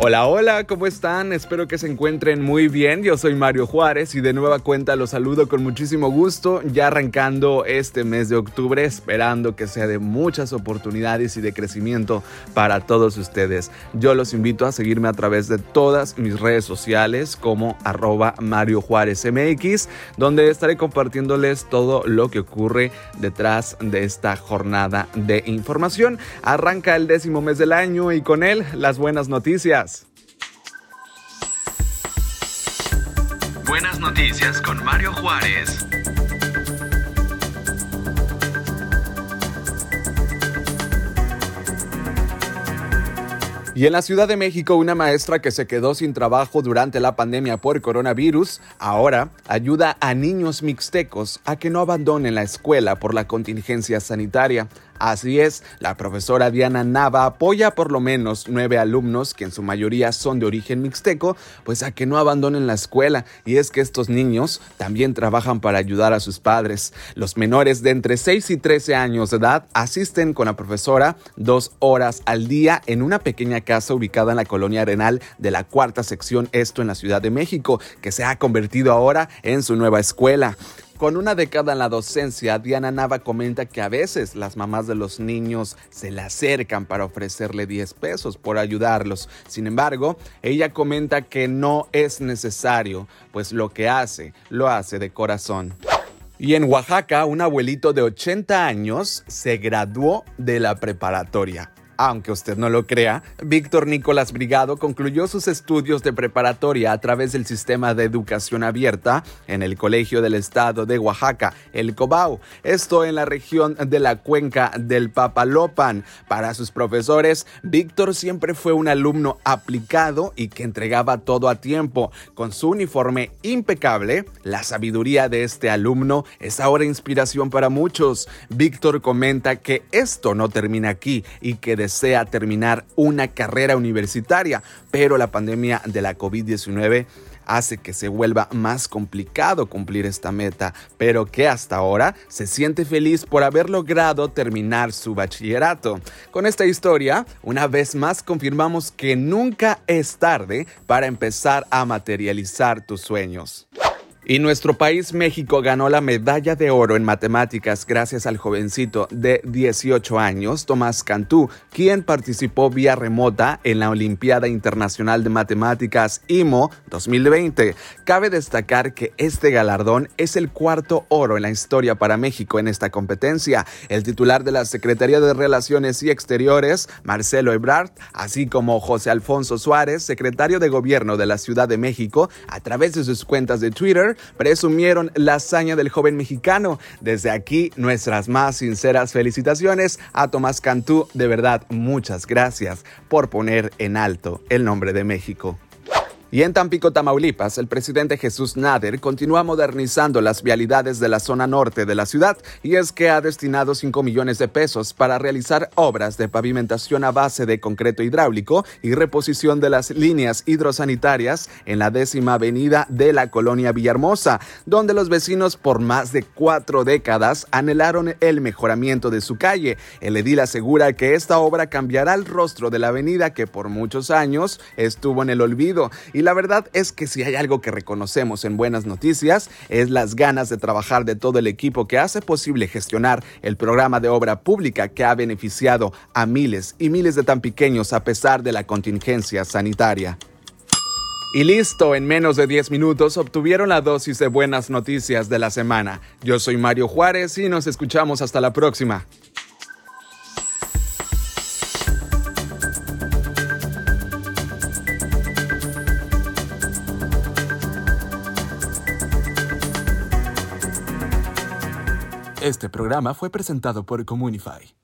Hola, hola, ¿cómo están? Espero que se encuentren muy bien. Yo soy Mario Juárez y de nueva cuenta los saludo con muchísimo gusto, ya arrancando este mes de octubre, esperando que sea de muchas oportunidades y de crecimiento para todos ustedes. Yo los invito a seguirme a través de todas mis redes sociales como arroba Mario Juárez MX, donde estaré compartiéndoles todo lo que ocurre detrás de esta jornada de información. Arranca el décimo mes del año y con él las buenas noticias. Noticias con Mario Juárez. Y en la Ciudad de México, una maestra que se quedó sin trabajo durante la pandemia por coronavirus, ahora ayuda a niños mixtecos a que no abandonen la escuela por la contingencia sanitaria. Así es, la profesora Diana Nava apoya por lo menos nueve alumnos, que en su mayoría son de origen mixteco, pues a que no abandonen la escuela. Y es que estos niños también trabajan para ayudar a sus padres. Los menores de entre 6 y 13 años de edad asisten con la profesora dos horas al día en una pequeña casa ubicada en la colonia Arenal de la cuarta sección, esto en la Ciudad de México, que se ha convertido ahora en su nueva escuela. Con una década en la docencia, Diana Nava comenta que a veces las mamás de los niños se le acercan para ofrecerle 10 pesos por ayudarlos. Sin embargo, ella comenta que no es necesario, pues lo que hace, lo hace de corazón. Y en Oaxaca, un abuelito de 80 años se graduó de la preparatoria. Aunque usted no lo crea, Víctor Nicolás Brigado concluyó sus estudios de preparatoria a través del sistema de educación abierta en el Colegio del Estado de Oaxaca, el Cobau, esto en la región de la cuenca del Papalopan. Para sus profesores, Víctor siempre fue un alumno aplicado y que entregaba todo a tiempo. Con su uniforme impecable, la sabiduría de este alumno es ahora inspiración para muchos. Víctor comenta que esto no termina aquí y que de desea terminar una carrera universitaria, pero la pandemia de la COVID-19 hace que se vuelva más complicado cumplir esta meta, pero que hasta ahora se siente feliz por haber logrado terminar su bachillerato. Con esta historia, una vez más confirmamos que nunca es tarde para empezar a materializar tus sueños. Y nuestro país, México, ganó la medalla de oro en matemáticas gracias al jovencito de 18 años, Tomás Cantú, quien participó vía remota en la Olimpiada Internacional de Matemáticas IMO 2020. Cabe destacar que este galardón es el cuarto oro en la historia para México en esta competencia. El titular de la Secretaría de Relaciones y Exteriores, Marcelo Ebrard, así como José Alfonso Suárez, secretario de Gobierno de la Ciudad de México, a través de sus cuentas de Twitter, presumieron la hazaña del joven mexicano. Desde aquí, nuestras más sinceras felicitaciones a Tomás Cantú. De verdad, muchas gracias por poner en alto el nombre de México. Y en Tampico, Tamaulipas, el presidente Jesús Nader continúa modernizando las vialidades de la zona norte de la ciudad y es que ha destinado 5 millones de pesos para realizar obras de pavimentación a base de concreto hidráulico y reposición de las líneas hidrosanitarias en la décima avenida de la colonia Villahermosa, donde los vecinos por más de cuatro décadas anhelaron el mejoramiento de su calle. El edil asegura que esta obra cambiará el rostro de la avenida que por muchos años estuvo en el olvido y la verdad es que si hay algo que reconocemos en buenas noticias es las ganas de trabajar de todo el equipo que hace posible gestionar el programa de obra pública que ha beneficiado a miles y miles de tan pequeños a pesar de la contingencia sanitaria. Y listo, en menos de 10 minutos obtuvieron la dosis de buenas noticias de la semana. Yo soy Mario Juárez y nos escuchamos hasta la próxima. Este programa fue presentado por Comunify.